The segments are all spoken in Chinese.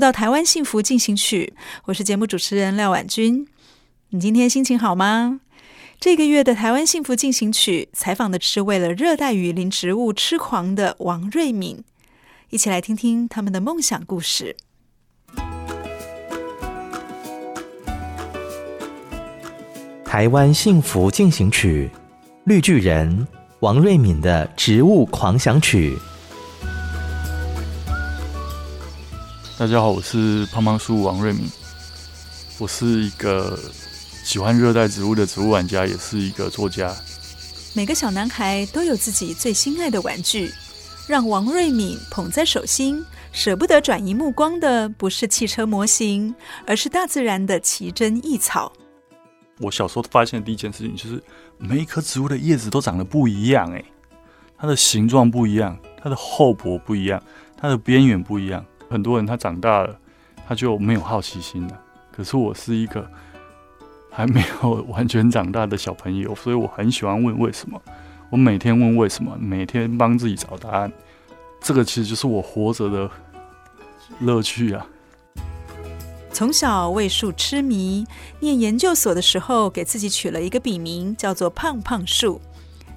到台湾幸福进行曲，我是节目主持人廖婉君。你今天心情好吗？这个月的台湾幸福进行曲采访的是为了热带雨林植物痴狂的王瑞敏，一起来听听他们的梦想故事。台湾幸福进行曲，绿巨人王瑞敏的植物狂想曲。大家好，我是胖胖叔王瑞敏，我是一个喜欢热带植物的植物玩家，也是一个作家。每个小男孩都有自己最心爱的玩具，让王瑞敏捧在手心，舍不得转移目光的不是汽车模型，而是大自然的奇珍异草。我小时候发现的第一件事情就是，每一棵植物的叶子都长得不一样，诶，它的形状不一样，它的厚薄不一样，它的边缘不一样。很多人他长大了，他就没有好奇心了。可是我是一个还没有完全长大的小朋友，所以我很喜欢问为什么。我每天问为什么，每天帮自己找答案。这个其实就是我活着的乐趣啊！从小为树痴迷，念研究所的时候，给自己取了一个笔名，叫做“胖胖树”。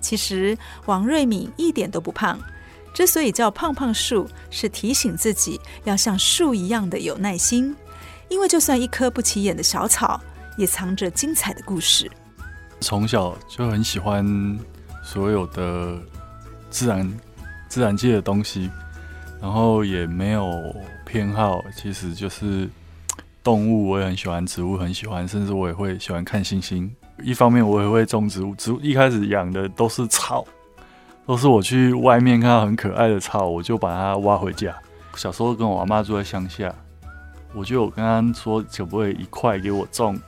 其实王瑞敏一点都不胖。之所以叫胖胖树，是提醒自己要像树一样的有耐心，因为就算一棵不起眼的小草，也藏着精彩的故事。从小就很喜欢所有的自然、自然界的东西，然后也没有偏好，其实就是动物我也很喜欢，植物很喜欢，甚至我也会喜欢看星星。一方面我也会种植物，植物一开始养的都是草。都是我去外面看到很可爱的草，我就把它挖回家。小时候跟我阿妈住在乡下，我就有跟她说可不可以一块给我种，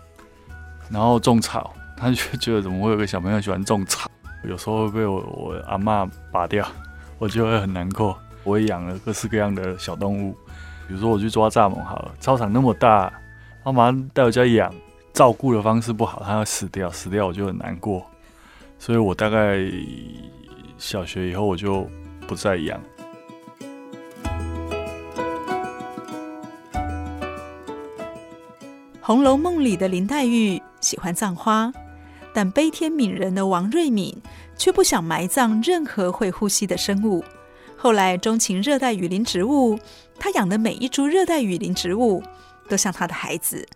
然后种草。她就觉得怎么会有个小朋友喜欢种草？有时候会被我我阿妈拔掉，我就会很难过。我也养了各式各样的小动物，比如说我去抓蚱蜢好了，操场那么大，妈妈带回家养，照顾的方式不好，它要死掉，死掉我就很难过。所以我大概。小学以后我就不再养。《红楼梦》里的林黛玉喜欢葬花，但悲天悯人的王瑞敏却不想埋葬任何会呼吸的生物。后来钟情热带雨林植物，他养的每一株热带雨林植物都像他的孩子。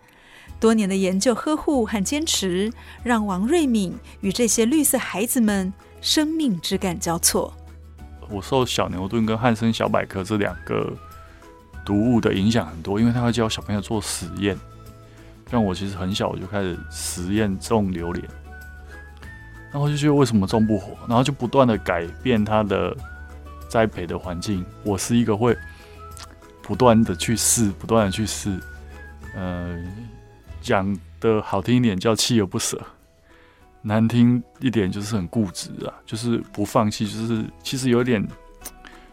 多年的研究、呵护和坚持，让王瑞敏与这些绿色孩子们。生命枝干交错。我受小牛顿跟汉森小百科这两个读物的影响很多，因为他会教小朋友做实验。像我其实很小我就开始实验种榴莲，然后就觉得为什么种不活，然后就不断的改变它的栽培的环境。我是一个会不断的去试，不断的去试。呃，讲的好听一点叫锲而不舍。难听一点就是很固执啊，就是不放弃，就是其实有点，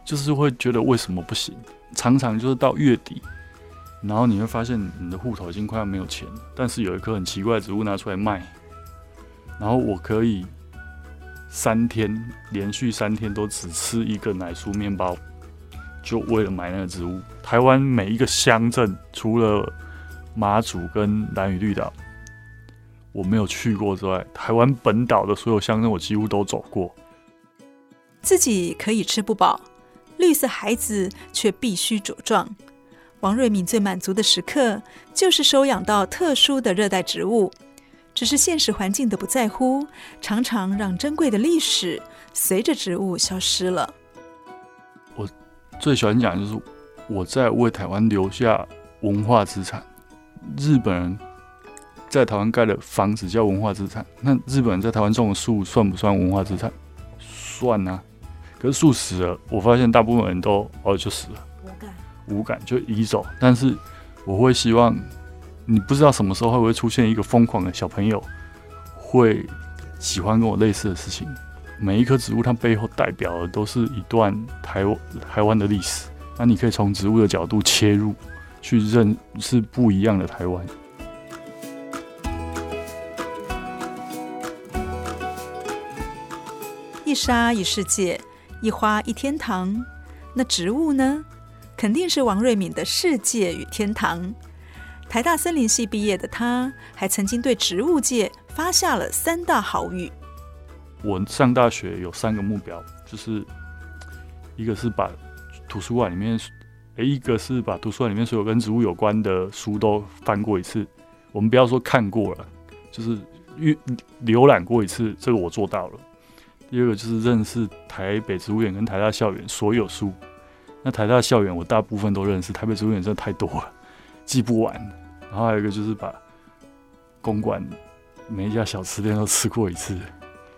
就是会觉得为什么不行？常常就是到月底，然后你会发现你的户头已经快要没有钱了，但是有一棵很奇怪的植物拿出来卖，然后我可以三天连续三天都只吃一个奶酥面包，就为了买那个植物。台湾每一个乡镇，除了马祖跟兰屿绿岛。我没有去过之外，台湾本岛的所有乡镇我几乎都走过。自己可以吃不饱，绿色孩子却必须茁壮。王瑞敏最满足的时刻，就是收养到特殊的热带植物。只是现实环境的不在乎，常常让珍贵的历史随着植物消失了。我最喜欢讲就是我在为台湾留下文化资产。日本人在台湾盖的房子叫文化资产，那日本人在台湾种的树算不算文化资产？算啊。可是树死了，我发现大部分人都哦就死了。无感无感就移走，但是我会希望你不知道什么时候会不会出现一个疯狂的小朋友，会喜欢跟我类似的事情。每一棵植物它背后代表的都是一段台湾台湾的历史，那你可以从植物的角度切入，去认识不一样的台湾。沙一世界，一花一天堂。那植物呢？肯定是王瑞敏的世界与天堂。台大森林系毕业的他，还曾经对植物界发下了三大豪语。我上大学有三个目标，就是一个是把图书馆里面，一个是把图书馆里面所有跟植物有关的书都翻过一次。我们不要说看过了，就是阅浏览过一次，这个我做到了。第二个就是认识台北植物园跟台大校园所有书。那台大校园我大部分都认识，台北植物园真的太多了，记不完。然后还有一个就是把公馆每一家小吃店都吃过一次，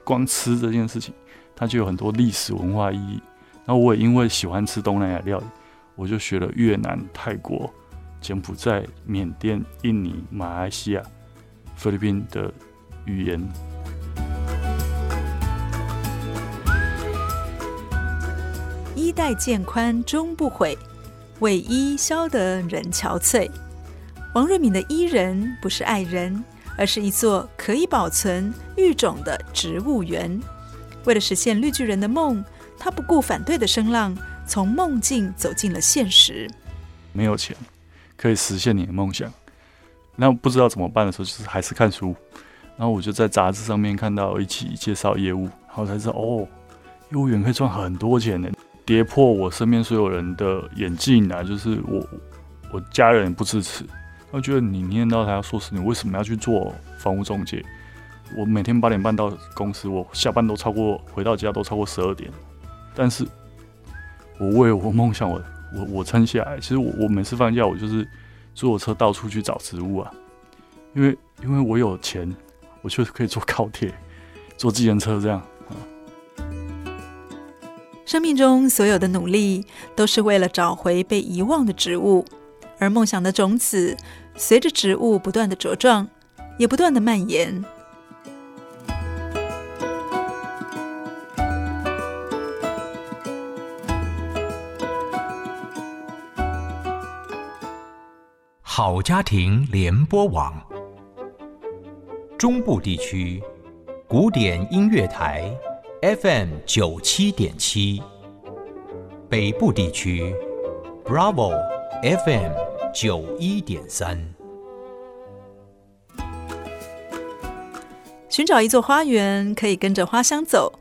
光吃这件事情，它就有很多历史文化意义。那我也因为喜欢吃东南亚料理，我就学了越南、泰国、柬埔寨、缅甸、印尼、马来西亚、菲律宾的语言。衣带渐宽终不悔，为伊消得人憔悴。王瑞敏的伊人不是爱人，而是一座可以保存育种的植物园。为了实现绿巨人的梦，他不顾反对的声浪，从梦境走进了现实。没有钱可以实现你的梦想，那不知道怎么办的时候，就是还是看书。然后我就在杂志上面看到一起介绍业务，然后才知道哦，业务员可以赚很多钱呢。跌破我身边所有人的眼镜啊！就是我，我家人不支持，他觉得你念到他要硕士，你为什么要去做房屋中介？我每天八点半到公司，我下班都超过，回到家都超过十二点。但是，我为我梦想，我我我撑下来。其实我我每次放假，我就是坐车到处去找植物啊，因为因为我有钱，我确实可以坐高铁、坐计程车这样。生命中所有的努力，都是为了找回被遗忘的植物，而梦想的种子，随着植物不断的茁壮，也不断的蔓延。好家庭联播网，中部地区古典音乐台。FM 九七点七，北部地区，Bravo FM 九一点三。寻找一座花园，可以跟着花香走；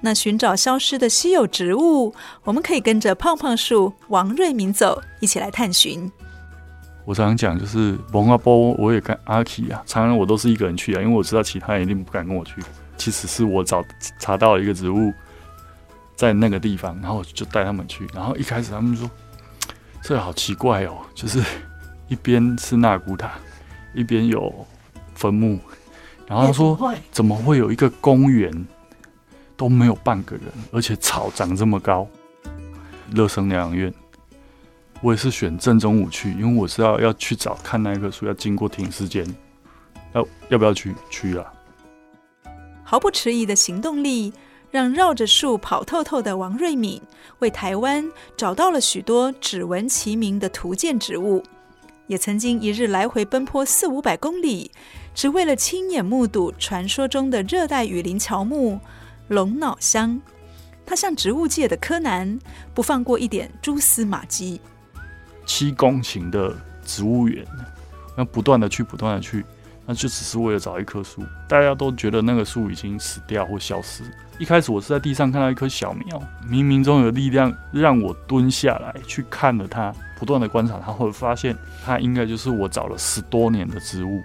那寻找消失的稀有植物，我们可以跟着胖胖树王瑞明走，一起来探寻。我常常讲，就是蒙阿波，我也跟阿奇啊，常常我都是一个人去啊，因为我知道其他人一定不敢跟我去。其实是我找查到一个植物，在那个地方，然后就带他们去。然后一开始他们说：“这好奇怪哦，就是一边是纳古塔，一边有坟墓。”然后他说：“怎么会有一个公园都没有半个人，而且草长这么高？”乐生疗养院，我也是选正中午去，因为我是要要去找看那棵树要经过停尸间，要要不要去？去啊！毫不迟疑的行动力，让绕着树跑透透的王瑞敏为台湾找到了许多只闻其名的图鉴植物，也曾经一日来回奔波四五百公里，只为了亲眼目睹传说中的热带雨林乔木龙脑香。他像植物界的柯南，不放过一点蛛丝马迹。七公顷的植物园，要不断的去，不断的去。那就只是为了找一棵树。大家都觉得那个树已经死掉或消失。一开始我是在地上看到一棵小苗，冥冥中有力量让我蹲下来去看了它，不断的观察它，会发现它应该就是我找了十多年的植物。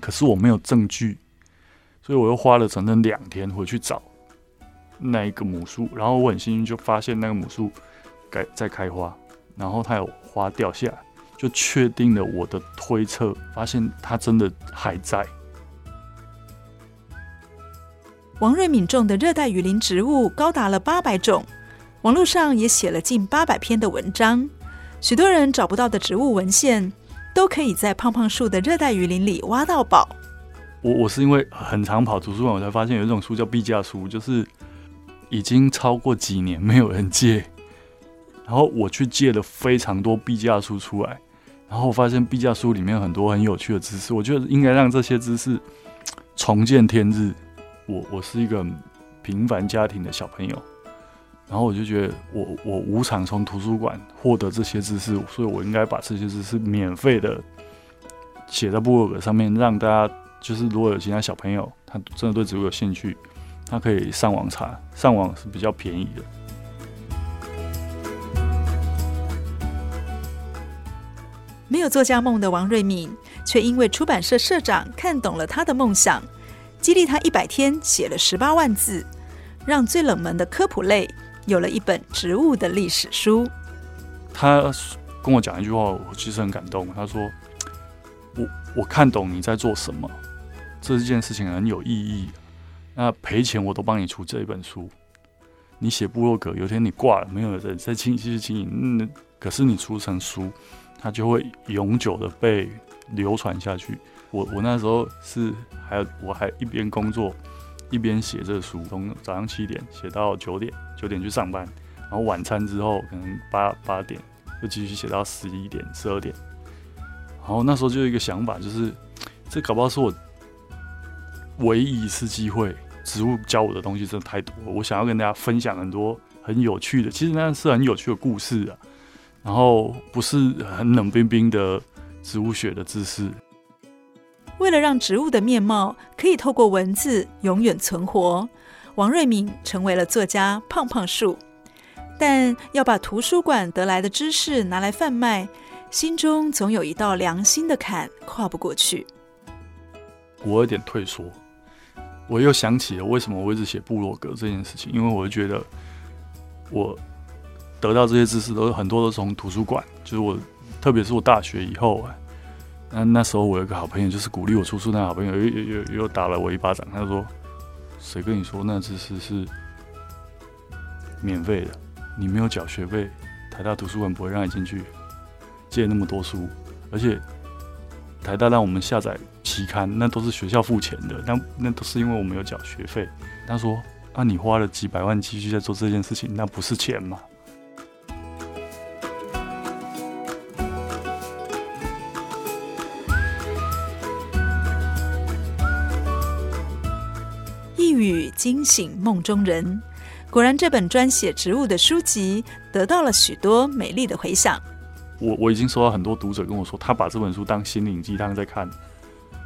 可是我没有证据，所以我又花了整整两天回去找那一个母树，然后我很幸运就发现那个母树该在开花，然后它有花掉下来，就确定了我的推测，发现他真的还在。王瑞敏种的热带雨林植物高达了八百种，网络上也写了近八百篇的文章。许多人找不到的植物文献，都可以在胖胖树的热带雨林里挖到宝。我我是因为很常跑图书馆，我才发现有一种书叫壁架书，就是已经超过几年没有人借，然后我去借了非常多壁架书出来，然后我发现毕加书里面很多很有趣的知识，我觉得应该让这些知识 重见天日。我我是一个平凡家庭的小朋友，然后我就觉得我我无偿从图书馆获得这些知识，所以我应该把这些知识免费的写在部落格上面，让大家就是如果有其他小朋友他真的对植物有兴趣，他可以上网查，上网是比较便宜的。没有作家梦的王瑞敏，却因为出版社社长看懂了他的梦想。激励他一百天写了十八万字，让最冷门的科普类有了一本植物的历史书。他跟我讲一句话，我其实很感动。他说：“我我看懂你在做什么，这件事情很有意义。那赔钱我都帮你出这一本书。你写部落格，有天你挂了，没有人再继续经营，嗯，可是你出成书，它就会永久的被流传下去。”我我那时候是还有我还一边工作一边写这书，从早上七点写到九点，九点去上班，然后晚餐之后可能八八点又继续写到十一点十二点，然后那时候就有一个想法，就是这搞不好是我唯一一次机会，植物教我的东西真的太多了，我想要跟大家分享很多很有趣的，其实那是很有趣的故事啊，然后不是很冷冰冰的植物学的知识。为了让植物的面貌可以透过文字永远存活，王瑞敏成为了作家胖胖树。但要把图书馆得来的知识拿来贩卖，心中总有一道良心的坎跨不过去。我有点退缩，我又想起了为什么我一直写部落格这件事情，因为我觉得我得到这些知识都很多都从图书馆，就是我，特别是我大学以后啊。那那时候我有个好朋友，就是鼓励我出书那好朋友，又又又又打了我一巴掌。他说：“谁跟你说那知识是免费的？你没有缴学费，台大图书馆不会让你进去借那么多书。而且台大让我们下载期刊，那都是学校付钱的，那那都是因为我们有缴学费。”他说：“啊，你花了几百万继续在做这件事情，那不是钱吗？”惊醒梦中人，果然这本专写植物的书籍得到了许多美丽的回响。我我已经收到很多读者跟我说，他把这本书当心灵鸡汤在看，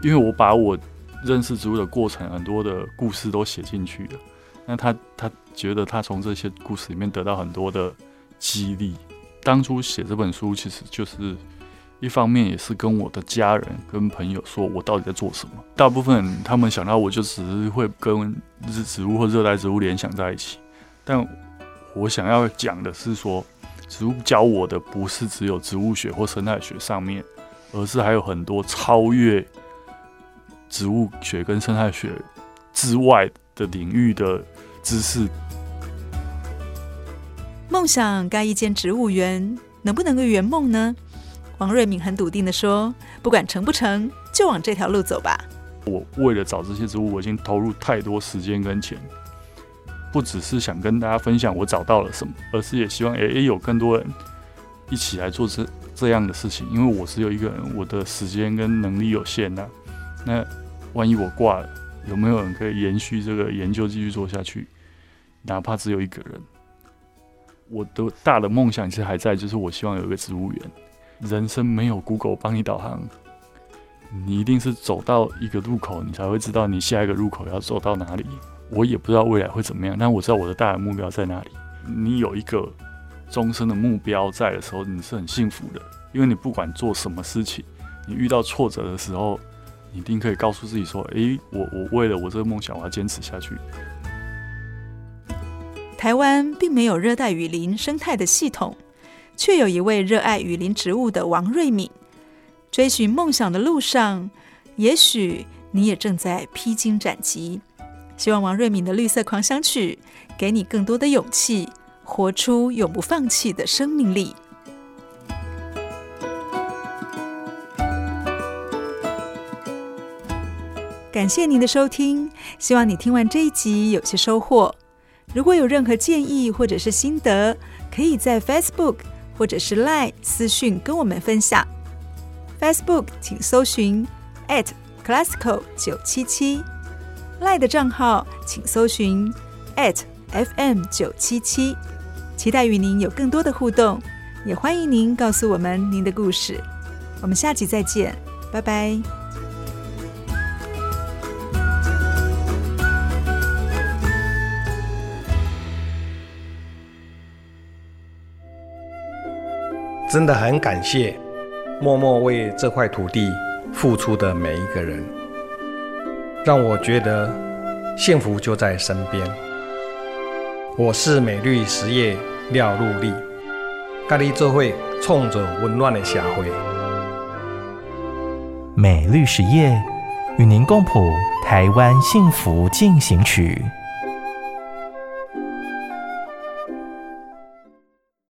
因为我把我认识植物的过程很多的故事都写进去了。那他他觉得他从这些故事里面得到很多的激励。当初写这本书其实就是。一方面也是跟我的家人、跟朋友说，我到底在做什么。大部分他们想到我就只是会跟植物或热带植物联想在一起，但我想要讲的是说，植物教我的不是只有植物学或生态学上面，而是还有很多超越植物学跟生态学之外的领域的知识。梦想盖一间植物园，能不能够圆梦呢？王瑞敏很笃定地说：“不管成不成，就往这条路走吧。”我为了找这些植物，我已经投入太多时间跟钱，不只是想跟大家分享我找到了什么，而是也希望也有更多人一起来做这这样的事情。因为我只有一个人，我的时间跟能力有限呐、那万一我挂了，有没有人可以延续这个研究继续做下去？哪怕只有一个人，我的大的梦想其实还在，就是我希望有一个植物园。人生没有 Google 帮你导航，你一定是走到一个路口，你才会知道你下一个路口要走到哪里。我也不知道未来会怎么样，但我知道我的大的目标在哪里。你有一个终身的目标在的时候，你是很幸福的，因为你不管做什么事情，你遇到挫折的时候，你一定可以告诉自己说：“诶，我我为了我这个梦想，我要坚持下去。”台湾并没有热带雨林生态的系统，却有一位热爱雨林植物的王瑞敏。追寻梦想的路上，也许你也正在披荆斩棘。希望王瑞敏的绿色狂想曲给你更多的勇气，活出永不放弃的生命力。感谢您的收听，希望你听完这一集有些收获。如果有任何建议或者是心得，可以在 Facebook 或者是 Line 私讯跟我们分享。Facebook 请搜寻 at classical 九七七，Line 的账号请搜寻 at fm 九七七。期待与您有更多的互动，也欢迎您告诉我们您的故事。我们下集再见，拜拜。真的很感谢默默为这块土地付出的每一个人，让我觉得幸福就在身边。我是美绿实业廖禄立，跟你做会冲着温暖的社会。美绿实业与您共谱台湾幸福进行曲。